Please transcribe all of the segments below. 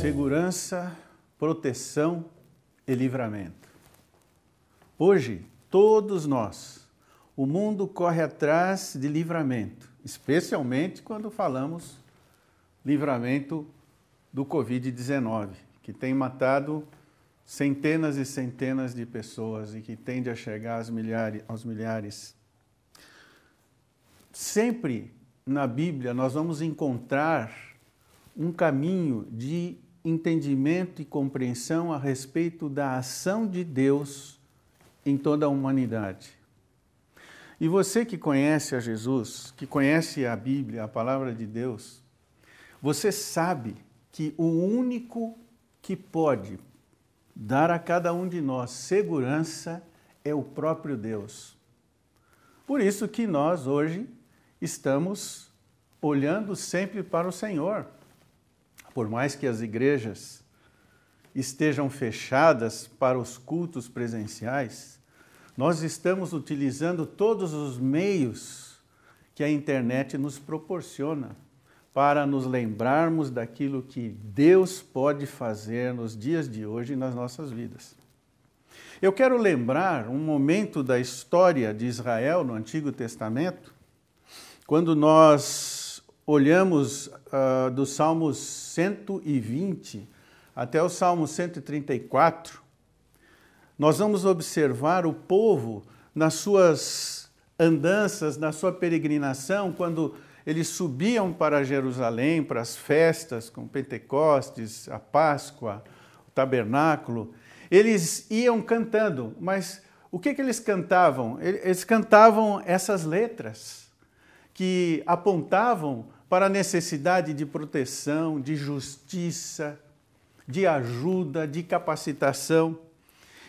Segurança, proteção e livramento. Hoje, todos nós, o mundo corre atrás de livramento, especialmente quando falamos livramento do Covid-19, que tem matado centenas e centenas de pessoas e que tende a chegar aos milhares. Aos milhares. Sempre na Bíblia nós vamos encontrar um caminho de entendimento e compreensão a respeito da ação de Deus em toda a humanidade. E você que conhece a Jesus, que conhece a Bíblia, a palavra de Deus, você sabe que o único que pode dar a cada um de nós segurança é o próprio Deus. Por isso que nós hoje estamos olhando sempre para o Senhor. Por mais que as igrejas estejam fechadas para os cultos presenciais, nós estamos utilizando todos os meios que a internet nos proporciona para nos lembrarmos daquilo que Deus pode fazer nos dias de hoje nas nossas vidas. Eu quero lembrar um momento da história de Israel no Antigo Testamento, quando nós olhamos uh, dos Salmos 120 até o Salmo 134, nós vamos observar o povo nas suas andanças, na sua peregrinação, quando eles subiam para Jerusalém para as festas, com Pentecostes, a Páscoa, o tabernáculo. Eles iam cantando, mas o que, que eles cantavam? Eles cantavam essas letras que apontavam para a necessidade de proteção, de justiça, de ajuda, de capacitação.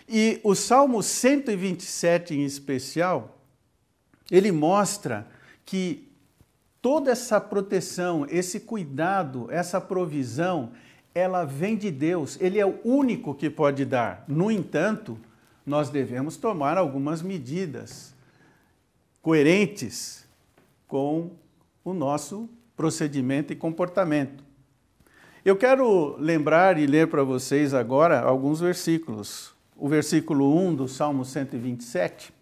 E o Salmo 127 em especial, ele mostra que toda essa proteção, esse cuidado, essa provisão, ela vem de Deus. Ele é o único que pode dar. No entanto, nós devemos tomar algumas medidas coerentes com o nosso procedimento e comportamento. Eu quero lembrar e ler para vocês agora alguns versículos. O versículo 1 do Salmo 127,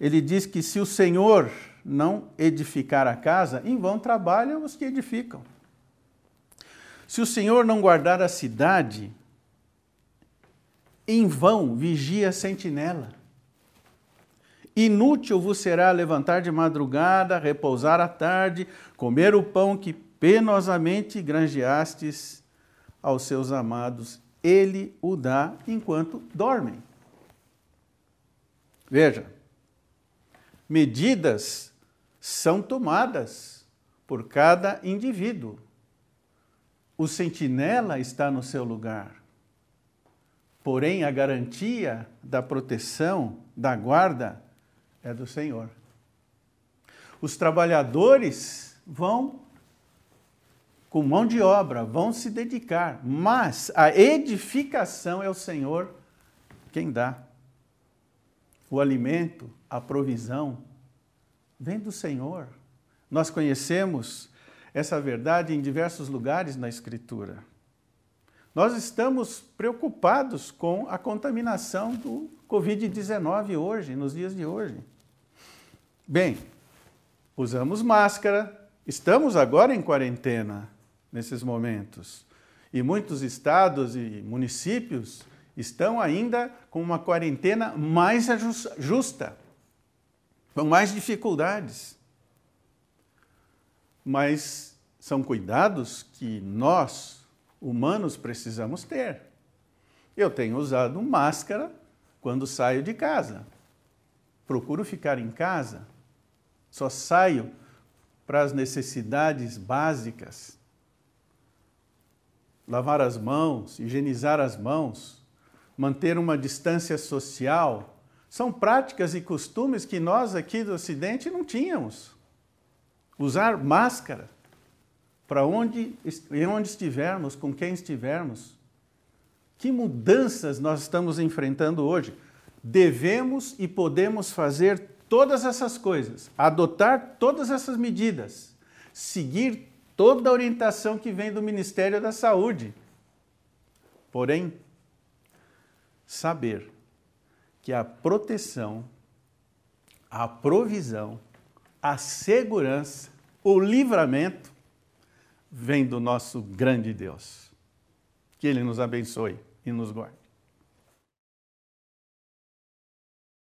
ele diz que se o Senhor não edificar a casa, em vão trabalham os que edificam. Se o Senhor não guardar a cidade, em vão vigia a sentinela. Inútil vos será levantar de madrugada, repousar à tarde, comer o pão que penosamente granjeastes aos seus amados. Ele o dá enquanto dormem. Veja, medidas são tomadas por cada indivíduo. O sentinela está no seu lugar. Porém, a garantia da proteção, da guarda, é do Senhor. Os trabalhadores vão com mão de obra, vão se dedicar, mas a edificação é o Senhor quem dá. O alimento, a provisão, vem do Senhor. Nós conhecemos essa verdade em diversos lugares na Escritura. Nós estamos preocupados com a contaminação do Covid-19 hoje, nos dias de hoje. Bem, usamos máscara, estamos agora em quarentena nesses momentos. E muitos estados e municípios estão ainda com uma quarentena mais justa com mais dificuldades. Mas são cuidados que nós, humanos, precisamos ter. Eu tenho usado máscara quando saio de casa. Procuro ficar em casa. Só saio para as necessidades básicas. Lavar as mãos, higienizar as mãos, manter uma distância social são práticas e costumes que nós aqui do Ocidente não tínhamos. Usar máscara para onde, onde estivermos, com quem estivermos. Que mudanças nós estamos enfrentando hoje? Devemos e podemos fazer todas essas coisas, adotar todas essas medidas, seguir toda a orientação que vem do Ministério da Saúde. Porém, saber que a proteção, a provisão, a segurança, o livramento vem do nosso grande Deus. Que Ele nos abençoe e nos guarde.